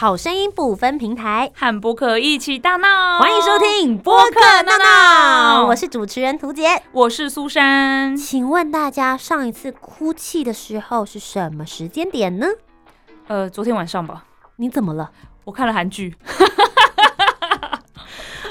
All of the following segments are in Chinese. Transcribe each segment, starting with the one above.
好声音不分平台，和播客一起大闹。欢迎收听播客闹闹，我是主持人涂杰，我是苏珊。请问大家上一次哭泣的时候是什么时间点呢？呃，昨天晚上吧。你怎么了？我看了韩剧。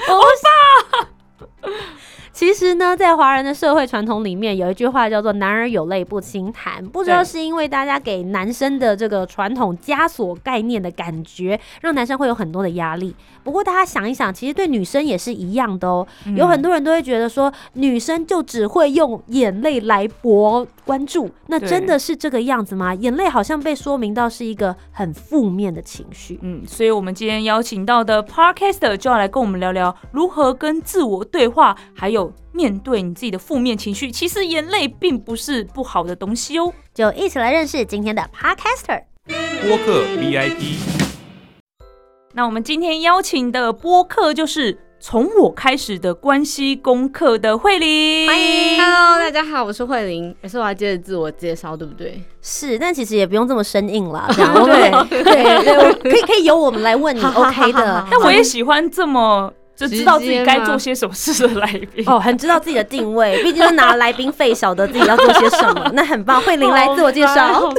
欧 巴。其实呢，在华人的社会传统里面，有一句话叫做“男儿有泪不轻弹”，不知道是因为大家给男生的这个传统枷锁概念的感觉，让男生会有很多的压力。不过大家想一想，其实对女生也是一样的哦。嗯有很多人都会觉得说，女生就只会用眼泪来博关注，那真的是这个样子吗？眼泪好像被说明到是一个很负面的情绪。嗯，所以我们今天邀请到的 Podcaster 就要来跟我们聊聊如何跟自我对话，还有面对你自己的负面情绪。其实眼泪并不是不好的东西哦。就一起来认识今天的 Podcaster。播客 VIP，那我们今天邀请的播客就是从我开始的关系功课的慧玲，欢迎 Hello，大家好，我是慧玲。也是我要接着自我介绍，对不对？是，但其实也不用这么生硬啦，这样对对对，我可以可以由我们来问你好好好，OK 的好。但我也喜欢这么就知道自己该做些什么事的来宾。哦，很知道自己的定位，毕竟是拿来宾费，晓得自己要做些什么，那很棒。慧玲来自我介绍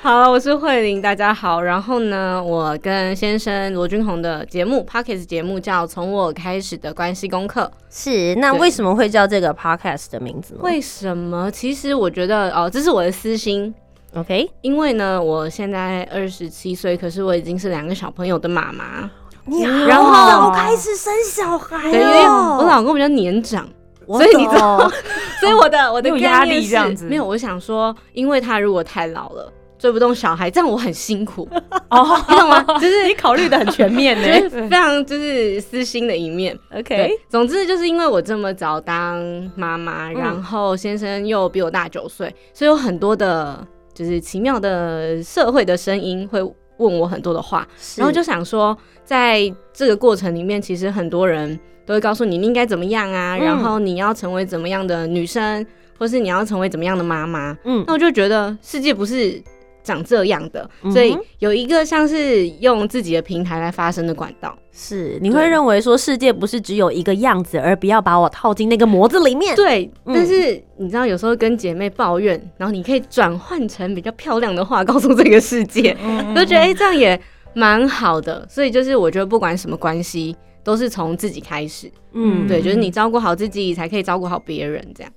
好。我是慧玲，大家好。然后呢，我跟先生罗君宏的节目 p o c k e t 节目叫《从我开始的关系功课》。是，那对为什么会叫这个 podcast 的名字呢？为什么？其实我觉得哦，这是我的私心。OK，因为呢，我现在二十七岁，可是我已经是两个小朋友的妈妈。你然后早开始生小孩对，因为哦，我老公比较年长，所以你知懂道，所以我的我的有压力这样子。没有，我想说，因为他如果太老了，追不动小孩，这样我很辛苦，哦，你懂吗？就是你考虑的很全面 就是呢。非常就是私心的一面。OK，总之就是因为我这么早当妈妈，嗯。然后先生又比我大九岁，所以有很多的就是奇妙的社会的声音会问我很多的话，然后就想说，在这个过程里面，其实很多人都会告诉你你应该怎么样啊，嗯。然后你要成为怎么样的女生，或是你要成为怎么样的妈妈。嗯。那我就觉得世界不是长这样的，所以有一个像是用自己的平台来发声的管道。是，你会认为说世界不是只有一个样子，而不要把我套进那个模子里面。对，嗯但是你知道，有时候跟姐妹抱怨，然后你可以转换成比较漂亮的话，告诉这个世界，嗯就觉得哎、诶这样也蛮好的。所以就是我觉得不管什么关系，都是从自己开始。嗯，对，就是你照顾好自己，才可以照顾好别人。这样。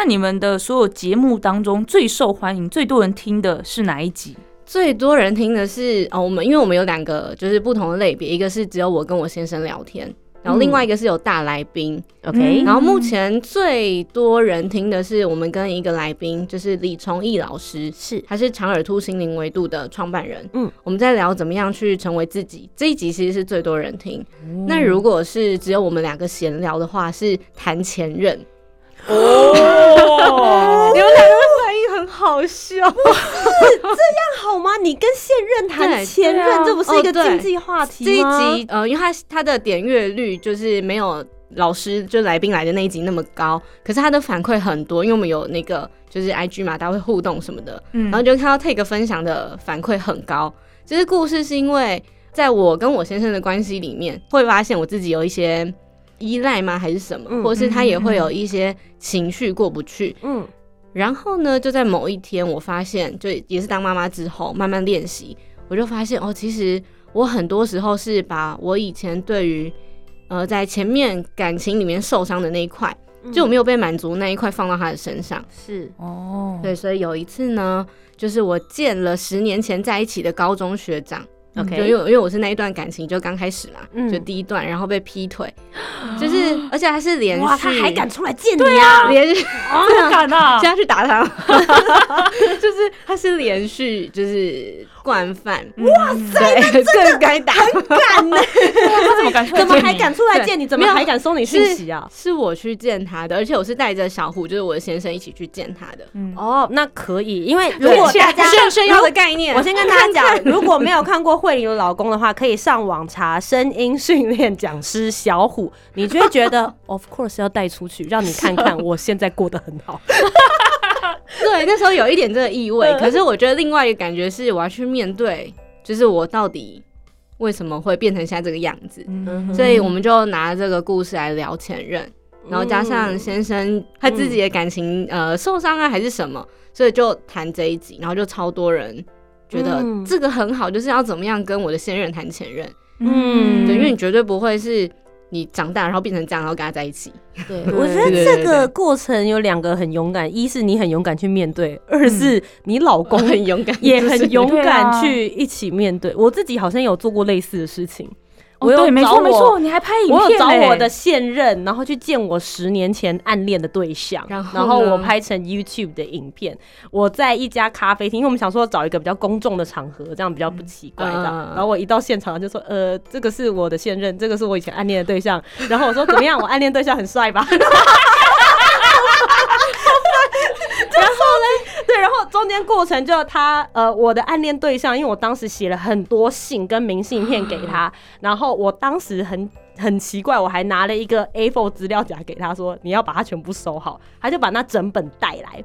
那你们的所有节目当中最受欢迎、最多人听的是哪一集？最多人听的是哦，我们因为我们有两个就是不同的类别，一个是只有我跟我先生聊天，然后另外一个是有大来宾。OK，嗯然后目前最多人听的是我们跟一个来宾，就是李崇义老师，是他是长耳兔心灵维度的创办人。嗯嗯，我们在聊怎么样去成为自己，这一集其实是最多人听。那如果是只有我们两个闲聊的话，是谈前任。哦，你们两个反应很好笑。这样好吗？你跟现任谈对前任，啊这不是一个哦对禁忌话题吗这一？集呃，因为他他的点阅率就是没有老师就来宾来的那一集那么高，可是他的反馈很多，因为我们有那个就是 IG 嘛，大家会互动什么的，嗯然后就看到 Take 分享的反馈很高。其实故事是因为在我跟我先生的关系里面，会发现我自己有一些依赖吗，还是什么，嗯或者是他也会有一些情绪过不去。嗯然后呢，就在某一天，我发现，就也是当妈妈之后，慢慢练习，我就发现哦，其实我很多时候是把我以前对于呃在前面感情里面受伤的那一块，就我没有被满足那一块放到他的身上。是哦，对，所以有一次呢，就是我见了十年前在一起的高中学长。就因 OK，为因为我是那一段感情就刚开始嘛，嗯就第一段，然后被劈腿，就是 而且他是连续，哇，他还敢出来见你啊？连续，不敢啊现！在去打他，就是他是连续就是惯犯，哇塞，更该打，敢呢？他怎么敢出来怎么还敢出来见你？怎么样还敢收你讯息啊？是我去见他的，而且我是带着小虎，就是我的先生一起去见他的。嗯哦，那可以，因为如果大家炫炫耀的概念，我先跟大家讲，如果没有看过慧玲的老公的话，可以上网查声音训练讲师小虎，你就会觉得 of course 要带出去，让你看看 我现在过得很好。对，那时候有一点这个意味。嗯可是我觉得另外一个感觉是，我要去面对，就是我到底为什么会变成现在这个样子。嗯所以我们就拿这个故事来聊前任，然后加上嗯先生他自己的感情、呃受伤啊还是什么，所以就谈这一集，然后就超多人觉得嗯。这个很好，就是要怎么样跟我的现任谈前任。嗯。对，因为你绝对不会是你长大然后变成这样，然后跟他在一起。对，我觉得这个过程有两个很勇敢，一是你很勇敢去面对，二是你老公 很勇敢，也很勇敢去一起面对。我自己好像有做过类似的事情，哦我有找我错没错，你还拍影我有片嘞找我的现任，然后去见我十年前暗恋的对象，然后呢我拍成 YouTube 的影片。我在一家咖啡厅，因为我们想说找一个比较公众的场合，这样比较不奇怪。这样，嗯然后我一到现场就说：“呃，这个是我的现任，这个是我以前暗恋的对象。”然后我说：“怎么样？我暗恋对象很帅吧？” 然后嘞，对，然后中间过程就他呃，我的暗恋对象，因为我当时写了很多信跟明信片给他，然后我当时很很奇怪，我还拿了一个 A4 资料夹给他说，你要把它全部收好，他就把那整本带来。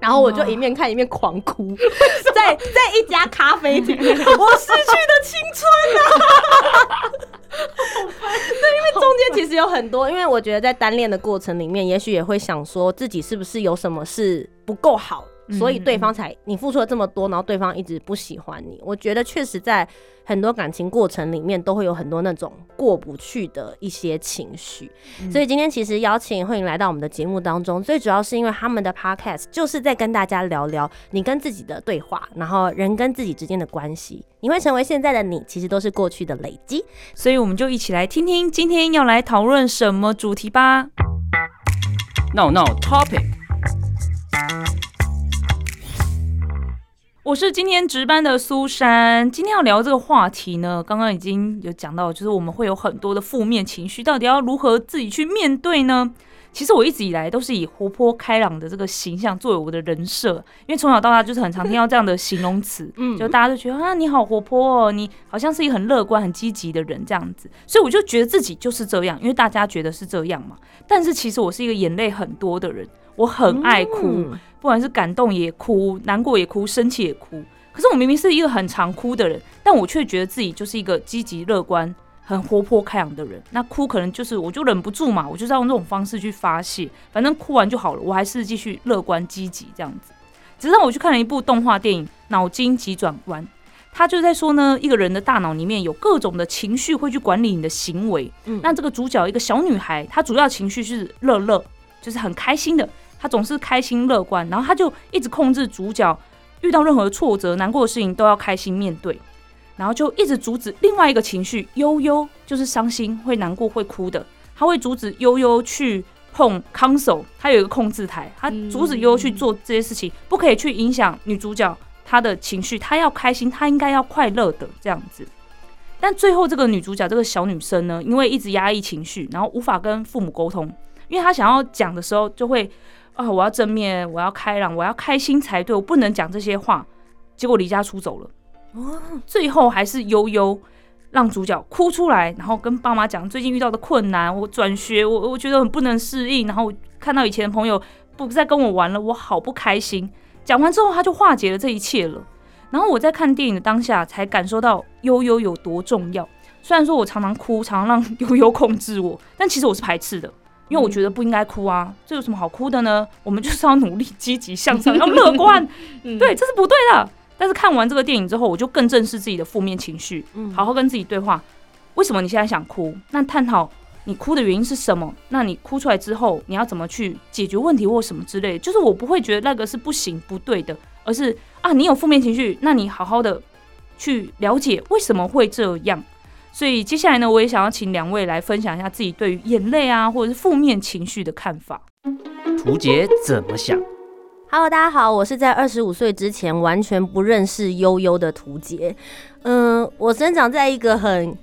然后我就一面看一面狂哭，在在一家咖啡厅，我失去的青春啊！对，因为中间其实有很多，因为我觉得在单恋的过程里面，也许也会想说自己是不是有什么是不够好，所以对方才你付出了这么多，然后对方一直不喜欢你。我觉得确实在很多感情过程里面都会有很多那种过不去的一些情绪。所以今天其实邀请慧颖来到我们的节目当中，最主要是因为他们的 podcast 就是在跟大家聊聊你跟自己的对话，然后人跟自己之间的关系。你会成为现在的你，其实都是过去的累积。所以我们就一起来听听今天要来讨论什么主题吧。闹闹 Topic，我是今天值班的苏珊，今天要聊这个话题呢，刚刚已经有讲到，就是我们会有很多的负面情绪，到底要如何自己去面对呢？其实我一直以来都是以活泼开朗的这个形象作为我的人设，因为从小到大就是很常听到这样的形容词，嗯就大家都觉得啊你好活泼哦，你好像是一个很乐观、很积极的人这样子，所以我就觉得自己就是这样，因为大家觉得是这样嘛。但是其实我是一个眼泪很多的人，我很爱哭，嗯不管是感动也哭，难过也哭，生气也哭。可是我明明是一个很常哭的人，但我却觉得自己就是一个积极乐观、很活泼开朗的人。那哭可能就是我就忍不住嘛，我就是要用这种方式去发泄，反正哭完就好了，我还是继续乐观积极这样子。直到我去看了一部动画电影《脑筋急转弯》，他就在说呢，一个人的大脑里面有各种的情绪会去管理你的行为。嗯那这个主角一个小女孩，她主要情绪是乐乐，就是很开心的，她总是开心乐观，然后他就一直控制主角，遇到任何挫折、难过的事情都要开心面对，然后就一直阻止另外一个情绪悠悠，就是伤心、会难过、会哭的，他会阻止悠悠去碰 console，他有一个控制台，他阻止悠悠去做这些事情，不可以去影响女主角她的情绪，她要开心，她应该要快乐的这样子。但最后这个女主角这个小女生呢，因为一直压抑情绪，然后无法跟父母沟通，因为她想要讲的时候就会啊，我要正面，我要开朗，我要开心才对，我不能讲这些话，结果离家出走了。最后还是悠悠让主角哭出来，然后跟爸妈讲最近遇到的困难，我转学，我我觉得很不能适应，然后看到以前的朋友不再跟我玩了，我好不开心。讲完之后，他就化解了这一切了。然后我在看电影的当下，才感受到悠悠有多重要。虽然说我常常哭，常常让悠悠控制我，但其实我是排斥的，因为我觉得不应该哭啊，这有什么好哭的呢？我们就是要努力、积极向上，要乐观，嗯对，这是不对的。但是看完这个电影之后，我就更正视自己的负面情绪，嗯好好跟自己对话。为什么你现在想哭？那探讨你哭的原因是什么？那你哭出来之后，你要怎么去解决问题或什么之类的？就是我不会觉得那个是不行不对的，而是啊，你有负面情绪，那你好好的去了解为什么会这样。所以接下来呢，我也想要请两位来分享一下自己对于眼泪啊，或者是负面情绪的看法。图杰怎么想？Hello，大家好，我是在二十五岁之前完全不认识悠悠的图杰。嗯，我生长在一个很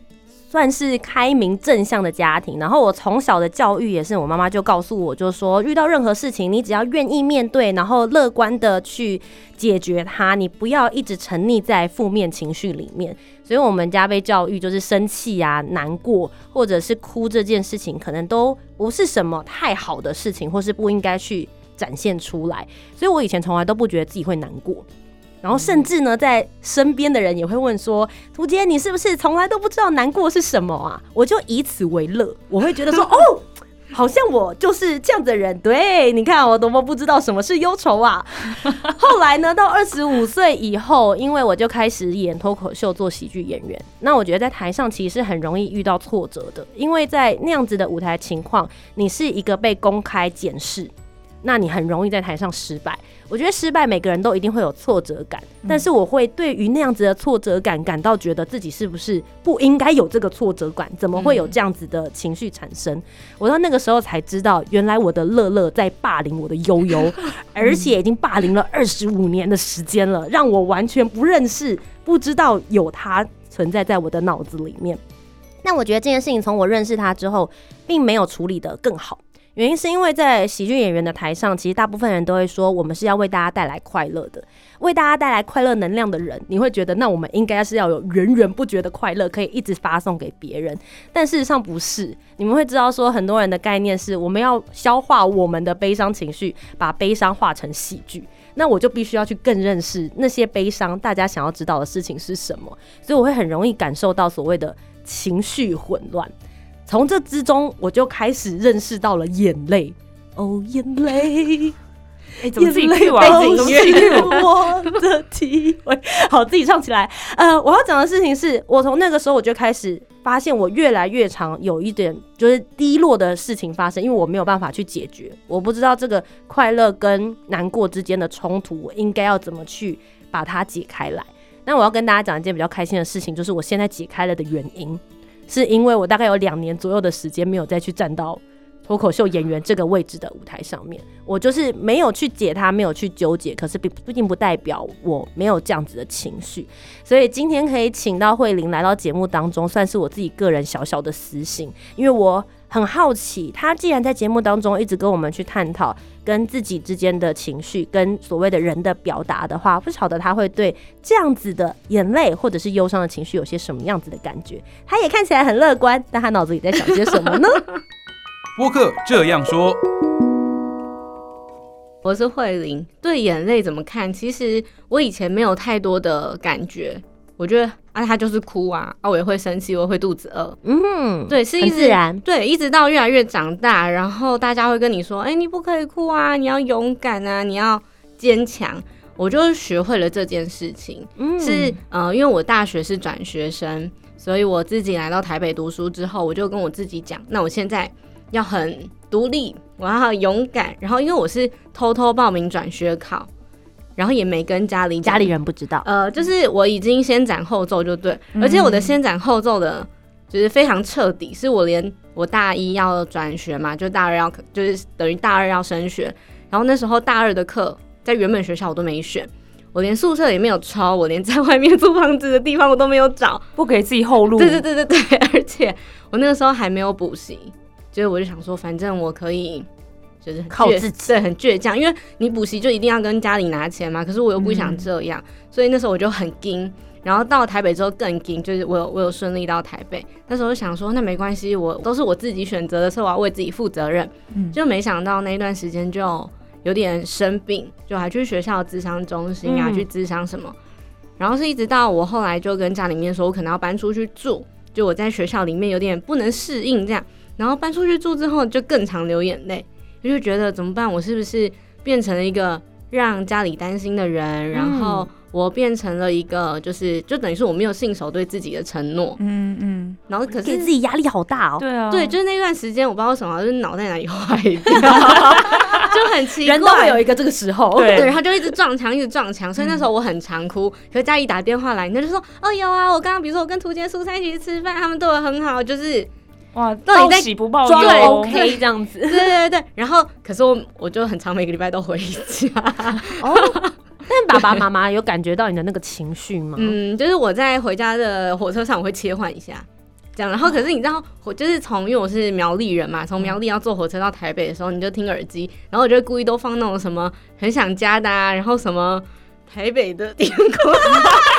算是开明正向的家庭，然后我从小的教育也是我妈妈就告诉我，就说遇到任何事情，你只要愿意面对，然后乐观的去解决它，你不要一直沉溺在负面情绪里面。所以我们家被教育就是生气啊、难过或者是哭这件事情，可能都不是什么太好的事情，或是不应该去展现出来。所以我以前从来都不觉得自己会难过。然后甚至呢，在身边的人也会问说：“涂杰，你是不是从来都不知道难过是什么啊？”我就以此为乐，我会觉得说：“ 哦，好像我就是这样的人。”对，你看我多么不知道什么是忧愁啊！后来呢，到二十五岁以后，因为我就开始演脱口秀，做喜剧演员。那我觉得在台上其实是很容易遇到挫折的，因为在那样子的舞台情况，你是一个被公开检视。那你很容易在台上失败。我觉得失败每个人都一定会有挫折感，但是我会对于那样子的挫折感感到觉得自己是不是不应该有这个挫折感？怎么会有这样子的情绪产生？我到那个时候才知道，原来我的乐乐在霸凌我的悠悠，而且已经霸凌了二十五年的时间了，让我完全不认识，不知道有它存在在我的脑子里面。那我觉得这件事情从我认识他之后，并没有处理的更好。原因是因为在喜剧演员的台上，其实大部分人都会说，我们是要为大家带来快乐的，为大家带来快乐能量的人，你会觉得那我们应该是要有源源不绝的快乐，可以一直发送给别人。但事实上不是，你们会知道说，很多人的概念是我们要消化我们的悲伤情绪，把悲伤化成喜剧。那我就必须要去更认识那些悲伤，大家想要知道的事情是什么，所以我会很容易感受到所谓的情绪混乱。从这之中，我就开始认识到了眼泪。哦，眼泪，哎、怎么自己眼泪？都我的体会。好，自己唱起来。呃，我要讲的事情是，我从那个时候我就开始发现，我越来越常有一点就是低落的事情发生，因为我没有办法去解决，我不知道这个快乐跟难过之间的冲突，我应该要怎么去把它解开来。那我要跟大家讲一件比较开心的事情，就是我现在解开了的原因。是因为我大概有两年左右的时间没有再去站到脱口秀演员这个位置的舞台上面，我就是没有去解它，没有去纠结，可是并并不代表我没有这样子的情绪，所以今天可以请到慧玲来到节目当中，算是我自己个人小小的私心，因为我很好奇，他既然在节目当中一直跟我们去探讨跟自己之间的情绪，跟所谓的人的表达的话，不晓得他会对这样子的眼泪或者是忧伤的情绪有些什么样子的感觉。他也看起来很乐观，但他脑子里在想些什么呢？播客这样说，我是慧玲，对眼泪怎么看？其实我以前没有太多的感觉，我觉得啊，他就是哭啊，啊，我也会生气，我会肚子饿，嗯，对，是一直自然。对，一直到越来越长大，然后大家会跟你说，哎、你不可以哭啊，你要勇敢啊，你要坚强。我就学会了这件事情，嗯是呃，因为我大学是转学生，所以我自己来到台北读书之后，我就跟我自己讲，那我现在要很独立，我要很勇敢。然后因为我是偷偷报名转学考，然后也没跟家里家里人不知道，呃，就是我已经先斩后奏就对，嗯。而且我的先斩后奏的，就是非常彻底，是我连我大一要转学嘛，就大二要就是等于大二要升学，然后那时候大二的课在原本学校我都没选，我连宿舍也没有抄，我连在外面租房子的地方我都没有找，不给自己后路。对对对对对，而且我那个时候还没有补习，就是我就想说，反正我可以。就是很倔靠自己对，很倔强，因为你补习就一定要跟家里拿钱嘛。可是我又不想这样，所以那时候我就很惊。然后到台北之后更惊，就是我有我有顺利到台北。那时候想说，那没关系，我都是我自己选择的，所以我要为自己负责任。嗯就没想到那一段时间就有点生病，就还去学校的咨商中心啊，嗯去咨商什么。然后是一直到我后来就跟家里面说，我可能要搬出去住，就我在学校里面有点不能适应这样。然后搬出去住之后，就更常流眼泪，我就觉得怎么办？我是不是变成了一个让家里担心的人？然后我变成了一个就是就等于是我没有信守对自己的承诺，嗯嗯，然后可是给自己压力好大哦。对啊，对，就是那段时间我不知道为什么，就是脑袋哪里坏掉，就很奇怪。人都会有一个这个时候，对对，他就一直撞墙，一直撞墙，所以那时候我很常哭。可是家里打电话来，他就说：“哦，有啊，我刚刚比如说我跟涂杰、苏珊一起去吃饭，他们对我很好，就是哇，到底在报喜不报装忧 OK 这样子。对对对。然后可是我我就很常每个礼拜都回家，哦，但爸爸妈妈有感觉到你的那个情绪吗？嗯，就是我在回家的火车上我会切换一下。这样，然后可是你知道，我就是从因为我是苗栗人嘛，从苗栗要坐火车到台北的时候，你就听耳机，然后我就故意都放那种什么很想家的啊，然后什么台北的电光，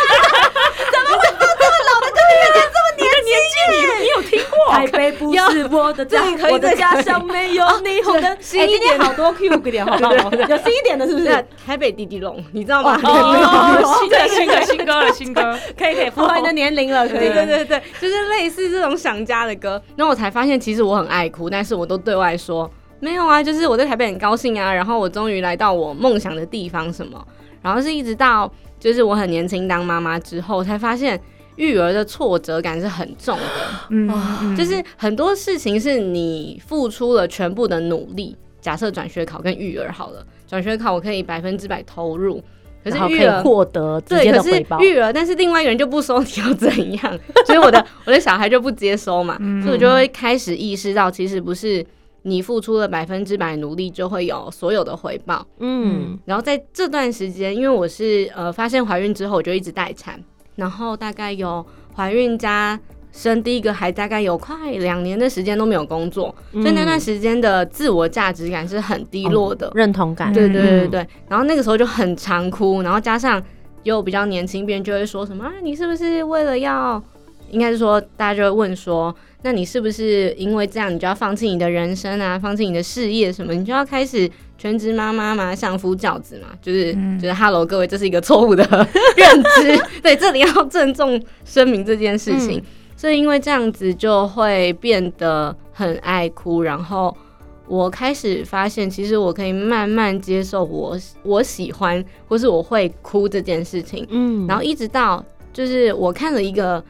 你有听过？台北不是我的家这个可，以我的家乡没有霓虹灯。哎，新一点今天好多 Q 点，好不好？有新一点的，是不是？对，台北滴滴龙，你知道吗？哦，新的新的新歌了，新歌。可以可以，符合你的年龄了，可以。对对对对，就是类似这种想家的歌。然后我才发现，其实我很爱哭，但是我都对外说没有啊，就是我在台北很高兴啊，然后我终于来到我梦想的地方什么。然后是一直到就是我很年轻当妈妈之后，才发现育儿的挫折感是很重的。嗯，就是很多事情是你付出了全部的努力。假设转学考跟育儿好了，转学考我可以百分之百投入，可是育儿获得对，可是接的回报。育儿，但是另外一个人就不收，你要怎样？所以我的 我的小孩就不接收嘛，所以我就会开始意识到，其实不是你付出了百分之百努力就会有所有的回报。嗯，然后在这段时间，因为我是呃发现怀孕之后，我就一直待产，然后大概有怀孕加生第一个孩，大概有快两年的时间都没有工作，所以那段时间的自我价值感是很低落的。认同感。对对对嗯对，然后那个时候就很常哭，然后加上又比较年轻，别人就会说什么啊，你是不是为了要，应该是说大家就会问说，那你是不是因为这样你就要放弃你的人生啊，放弃你的事业什么，你就要开始全职妈妈嘛，相夫教子嘛，就是、就是 Hello 各位，这是一个错误的认知，对，这里要郑重声明这件事情。所以因为这样子就会变得很爱哭，然后我开始发现，其实我可以慢慢接受我我喜欢或是我会哭这件事情，嗯。然后一直到就是我看了一个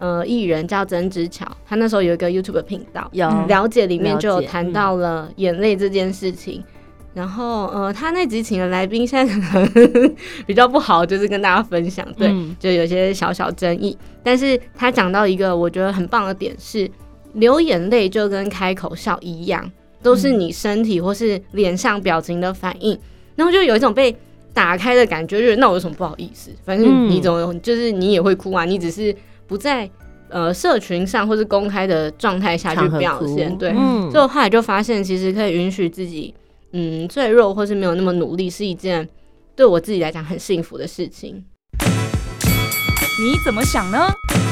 呃艺人叫曾之乔，他那时候有一个 YouTube 频道，有。了解里面就有谈到了眼泪这件事情。然后，呃，他那集请的来宾现在可能 比较不好，就是跟大家分享，对，嗯。就有些小小争议。但是他讲到一个我觉得很棒的点是，流眼泪就跟开口笑一样，都是你身体或是脸上表情的反应，然后就有一种被打开的感觉，就是那我有什么不好意思？反正你总有，就是你也会哭啊，你只是不在呃社群上或是公开的状态下去表现，对。嗯所以我后来就发现，其实可以允许自己，嗯，脆弱或是没有那么努力，是一件对我自己来讲很幸福的事情。你怎么想呢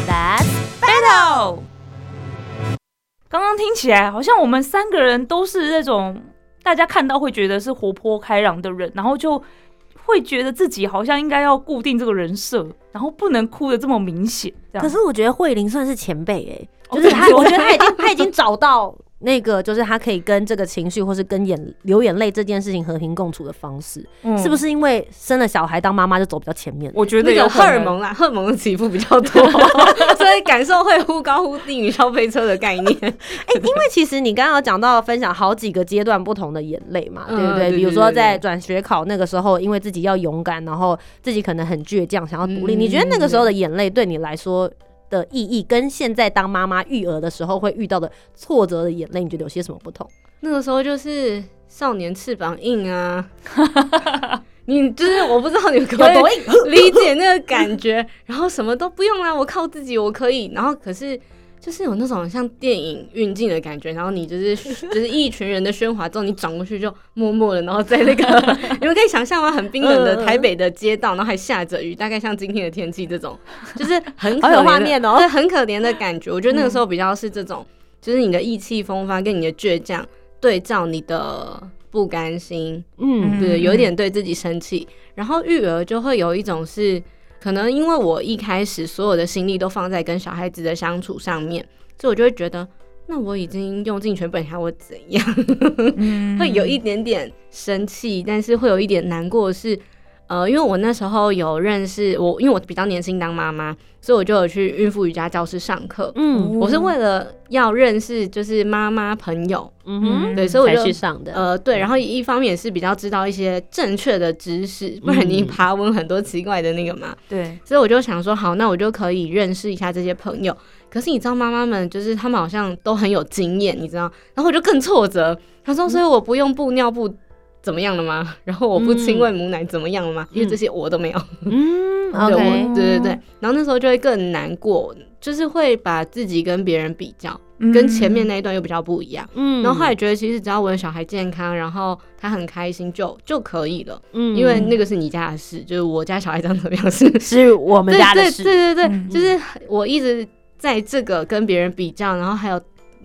？Let's battle。刚刚听起来好像我们三个人都是那种大家看到会觉得是活泼开朗的人，然后就会觉得自己好像应该要固定这个人设，然后不能哭的这么明显。可是我觉得慧玲算是前辈哎、就是她，我觉得她已经她已经找到那个，就是他可以跟这个情绪或是跟眼流眼泪这件事情和平共处的方式，嗯是不？是因为生了小孩当妈妈就走比较前面？我觉得那个有荷尔蒙啦，荷尔蒙的起伏比较多，所以感受会忽高忽低，云霄飞车的概念。哎、因为其实你刚刚有讲到分享好几个阶段不同的眼泪嘛，嗯对不对？比如说在转学考那个时候，因为自己要勇敢，然后自己可能很倔强，想要独立。嗯你觉得那个时候的眼泪对你来说的意义，跟现在当妈妈育儿的时候会遇到的挫折的眼泪，你觉得有些什么不同？那个时候就是少年翅膀硬啊，你就是我不知道你们可不可以理解那个感觉，然后什么都不用啦，我靠自己我可以，然后可是。就是有那种像电影运镜的感觉，然后你就是 就是一群人的喧哗之后，你转过去就默默的，然后在那个 你们可以想象吗？很冰冷的台北的街道，然后还下着雨，大概像今天的天气这种，就是很可画面哦对，很可怜的感觉。我觉得那个时候比较是这种，就是你的意气风发跟你的倔强对照你的不甘心，嗯，对，嗯有点对自己生气，然后育儿就会有一种是，可能因为我一开始所有的心力都放在跟小孩子的相处上面，所以我就会觉得，那我已经用尽全本，还我怎样？嗯 会有一点点生气，但是会有一点难过的是，呃，因为我那时候有认识我，因为我比较年轻当妈妈，所以我就有去孕妇瑜伽教室上课。嗯我是为了要认识就是妈妈朋友，嗯哼，对，所以我才就去上的。呃，对，然后一方面也是比较知道一些正确的知识，不然你嗯爬文很多奇怪的那个嘛。对，所以我就想说，好，那我就可以认识一下这些朋友。可是你知道，妈妈们就是她们好像都很有经验，你知道，然后我就更挫折。她说，所以我不用布尿布怎么样了吗？然后我不亲喂母奶怎么样了吗？因为这些我都没有。嗯 对，我对对对。然后那时候就会更难过，就是会把自己跟别人比较，嗯跟前面那一段又比较不一样。嗯然后后来觉得，其实只要我的小孩健康，然后他很开心就就可以了，嗯因为那个是你家的事，就是我家小孩长怎么样是是我们对对家的事。对对对，嗯就是我一直在这个跟别人比较，然后还有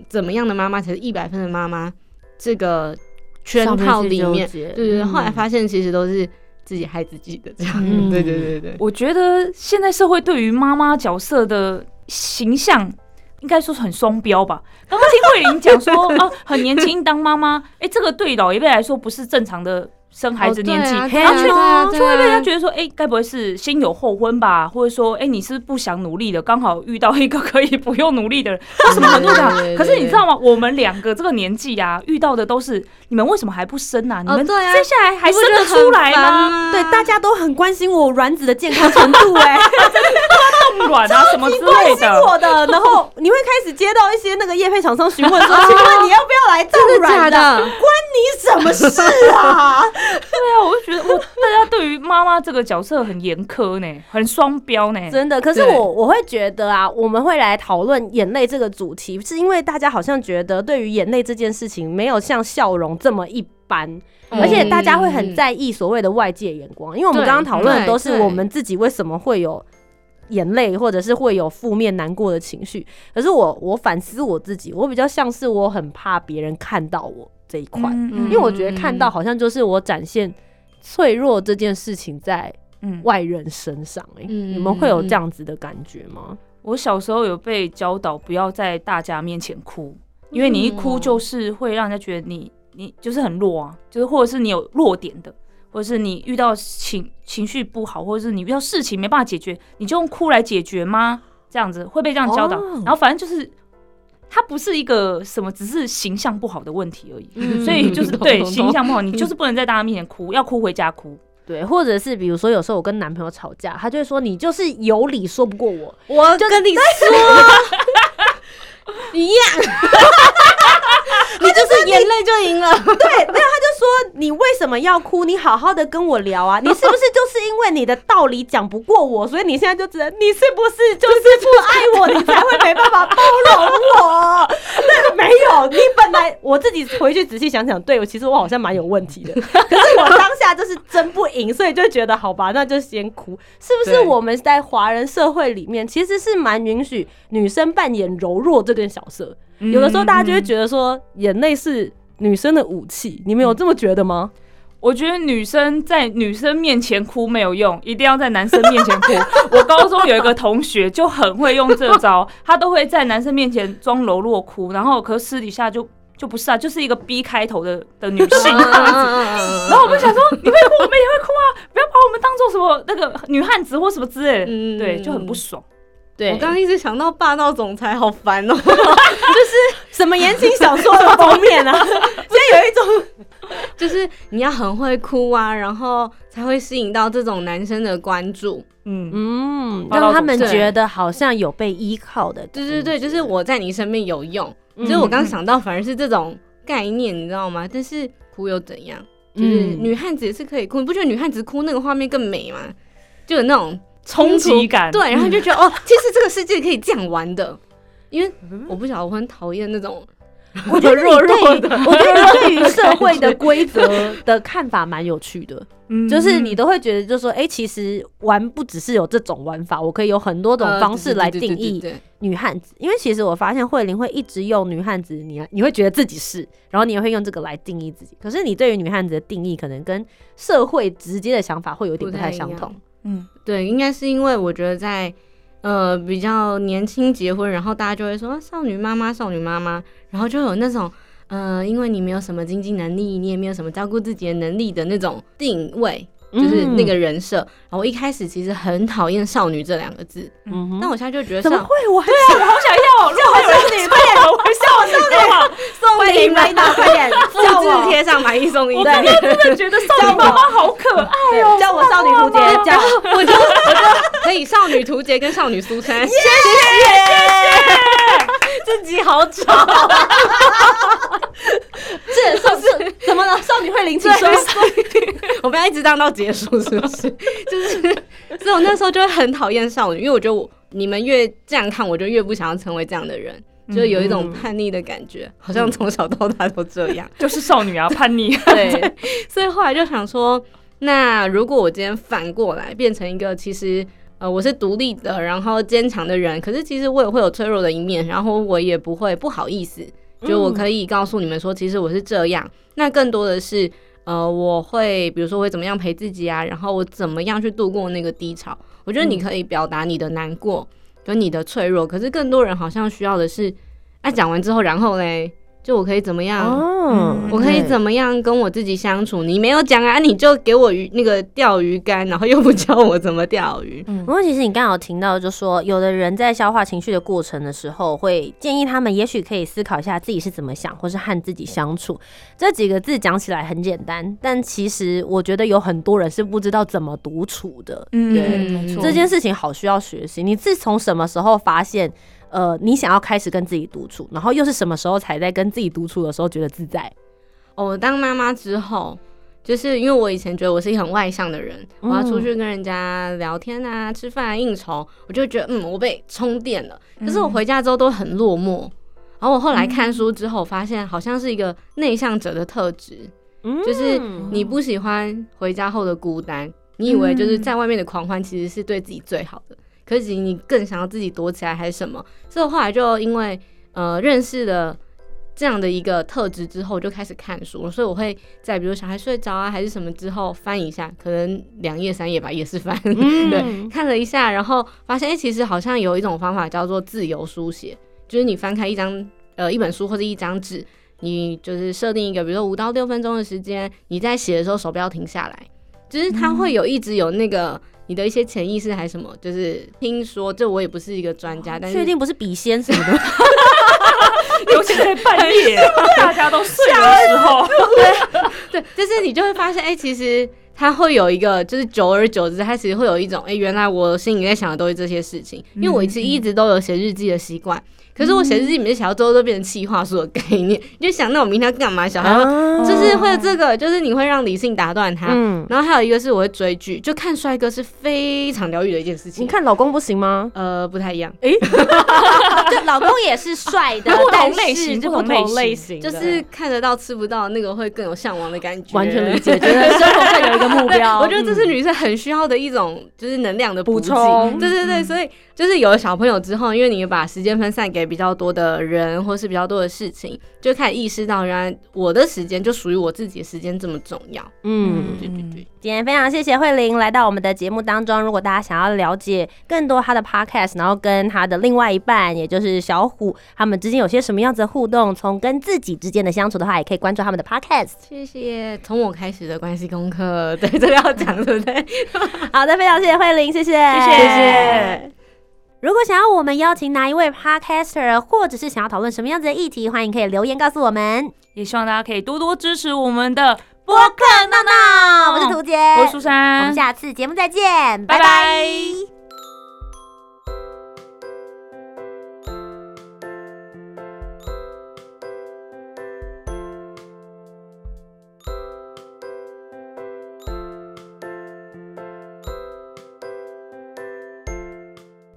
怎么样的妈妈才是一百分的妈妈这个圈套里面，对对后来发现其实都是自己害自己的这样，嗯。对对对对，我觉得现在社会对于妈妈角色的形象，应该说是很双标吧。刚刚听慧玲讲说，啊，很年轻当妈妈，哎、这个对老一辈来说不是正常的生孩子年纪，啊然后却对啊对啊就会被人家觉得说，哎、该不会是先有后婚吧？或者说，哎、你是不想努力的，刚好遇到一个可以不用努力的人，为什么很多这样对对对？可是你知道吗？我们两个这个年纪啊，遇到的都是你们为什么还不生啊？你们哦对啊接下来还生得出来？吗？对，大家都很关心我卵子的健康程度、哎，冻卵啊什么之关心类的。我的，然后你会开始接到一些那个业配厂商询问说，请问你要不要来冻真的假卵的？你什么事啊？对啊，我就觉得我大家对于妈妈这个角色很严苛呢，很双标呢。真的，可是我我会觉得啊，我们会来讨论眼泪这个主题，是因为大家好像觉得对于眼泪这件事情没有像笑容这么一般，嗯而且大家会很在意所谓的外界眼光，因为我们对刚刚讨论的都是我们自己为什么会有。眼泪，或者是会有负面难过的情绪，可是我我反思我自己，我比较像是我很怕别人看到我这一块，嗯因为我觉得看到好像就是我展现脆弱这件事情在嗯，外人身上、欸，嗯你们会有这样子的感觉吗？我小时候有被教导不要在大家面前哭，因为你一哭就是会让人家觉得你你就是很弱啊，就是或者是你有弱点的，或者是你遇到情情绪不好，或者是你遇到事情没办法解决，你就用哭来解决吗？这样子会被这样教导，哦然后反正就是。它不是一个什么，只是形象不好的问题而已，嗯所以 就是对形象不好，你就是不能在大家面前哭，要哭回家哭。对，或者是比如说有时候我跟男朋友吵架，他就会说你就是有理说不过我，我就跟你说 一样，你就是眼泪就赢了。对，没有他就说你为什么要哭？你好好的跟我聊啊，你是不是就是因为你的道理讲不过我，所以你现在就只能你是不是就是不爱我，你才会没办法包容我？那个，没有，你本来我自己回去仔细想想，对我其实我好像蛮有问题的，可是我当下就是争不赢，所以就觉得好吧，那就先哭。是不是我们在华人社会里面其实是蛮允许女生扮演柔弱这个角色？有的时候大家就会觉得说眼泪是女生的武器，你们有这么觉得吗？我觉得女生在女生面前哭没有用，一定要在男生面前哭。我高中有一个同学就很会用这招，他都会在男生面前装柔弱哭，然后可是私底下就就不是啊，就是一个 B 开头的的女性这样子。然后我们想说，你会哭，我们也会哭啊，不要把我们当做什么那个女汉子或什么之类的，嗯对，就很不爽。对我刚刚一直想到霸道总裁，好烦哦。就是什么言情小说的封面啊？现在有一种 就是你要很会哭啊，然后才会吸引到这种男生的关注。嗯，嗯，让他们觉得好像有被依靠的。对对对，就是我在你身边有用。嗯以我刚想到，反而是这种概念，你知道吗？但是哭又怎样？就是嗯女汉子也是可以哭，你不觉得女汉子哭那个画面更美吗？就有那种冲突击感对，然后就觉得 哦，其实这个世界可以这样玩的。因为我不晓得，我很讨厌那种 我觉得弱弱的我觉得你对于社会的规则的看法蛮有趣的，嗯就是你都会觉得，就是说，哎、其实玩不只是有这种玩法，我可以有很多种呃方式来定义女汉子。因为其实我发现慧玲会一直用女汉子，你你会觉得自己是，然后你也会用这个来定义自己。可是你对于女汉子的定义，可能跟社会直接的想法会有点不太相同。嗯对，应该是因为我觉得在呃比较年轻结婚，然后大家就会说啊少女妈妈，少女妈妈，然后就有那种呃，因为你没有什么经济能力，你也没有什么照顾自己的能力的那种定位。就是那个人设。然后我一开始其实很讨厌少女这两个字，嗯哼但我现在就觉得少怎么会？我很我好想要，叫我少女，快点，我。送你来到，快点复 叫我制贴上买一送一，我真的觉得少女妈妈好可爱哦，叫我少女图杰，叫我就我 就可以少女图杰跟少女苏珊，自己好吵。这 少是怎么了？少女会灵起说。我们要一直当到结束，是不是？就是，所以我那时候就会很讨厌少女，因为我觉得我你们越这样看，我就越不想要成为这样的人，就有一种叛逆的感觉，好像从小到大都这样。就是少女啊，叛逆。对，所以后来就想说，那如果我今天反过来变成一个其实。呃，我是独立的，然后坚强的人，可是其实我也会有脆弱的一面，然后我也不会不好意思，就我可以告诉你们说，其实我是这样。那更多的是，呃，我会比如说会怎么样陪自己啊，然后我怎么样去度过那个低潮。我觉得你可以表达你的难过跟你的脆弱，可是更多人好像需要的是，哎、讲完之后，然后嘞，就我可以怎么样？哦我可以怎么样跟我自己相处？你没有讲啊，你就给我鱼那个钓鱼竿，然后又不教我怎么钓鱼。嗯不过其实你刚好听到，就说有的人在消化情绪的过程的时候，会建议他们也许可以思考一下自己是怎么想，或是和自己相处。这几个字讲起来很简单，但其实我觉得有很多人是不知道怎么独处的。嗯，对没错。这件事情好需要学习。你自从什么时候发现，呃，你想要开始跟自己独处，然后又是什么时候才在跟自己独处的时候觉得自在？哦，我当妈妈之后，就是因为我以前觉得我是一个很外向的人，我要出去跟人家聊天啊、吃饭啊、应酬，我就觉得嗯，我被充电了。可是我回家之后都很落寞。然后我后来看书之后，发现好像是一个内向者的特质，嗯就是你不喜欢回家后的孤单，你以为就是在外面的狂欢其实是对自己最好的，可是你更想要自己躲起来还是什么？所以我后来就因为呃认识了这样的一个特质之后，就开始看书了。所以我会在比如小孩睡着啊还是什么之后翻一下，可能两页三页吧，也是翻，对，看了一下，然后发现哎、诶其实好像有一种方法叫做自由书写，就是你翻开一张呃一本书或者一张纸。你就是设定一个，比如说五到六分钟的时间，你在写的时候手不要停下来，就是他会有一直有那个你的一些潜意识还是什么，就是听说这我也不是一个专家，但是确定不是笔仙什么的？尤其在半夜，大家都睡的时候，对，就是你就会发现，哎、其实他会有一个，就是久而久之，他其实会有一种，哎、原来我心里在想的都是这些事情，因为我其实一直都有写日记的习惯。可是我写日记，每次写到最后都变成气话书的概念，你就想那我明天要干嘛？小孩就是会有这个，就是你会让理性打断他。嗯，然后还有一个是我会追剧，就看帅哥是非常疗愈的一件事情。你看老公不行吗？呃，不太一样，就老公也是帅的，不同类型就不不同同类类型，就是看得到吃不到，那个会更有向往的感觉。完全理解，觉得生活更有一个目标。我觉得这是嗯女生很需要的一种，就是能量的补充对对对，所以就是有了小朋友之后，因为你把时间分散给比较多的人，或是比较多的事情，就开始意识到，原来我的时间就属于我自己的时间这么重要。嗯。对对对，今天非常谢谢慧玲来到我们的节目当中。如果大家想要了解更多她的 podcast，然后跟她的另外一半，也就是小虎，他们之间有些什么样子的互动，从跟自己之间的相处的话，也可以关注他们的 podcast。谢谢。从我开始的关系功课，对，这个要讲对不对？好的，非常谢谢慧玲，谢谢，谢谢谢。如果想要我们邀请哪一位 podcaster，或者是想要讨论什么样子的议题，欢迎可以留言告诉我们。也希望大家可以多多支持我们的播客闹闹，我是涂杰，我是苏珊。我们，下次节目再见，拜拜。拜拜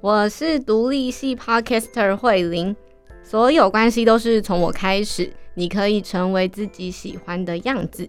我是独立系 podcaster 慧玲，所有关系都是从我开始，你可以成为自己喜欢的样子。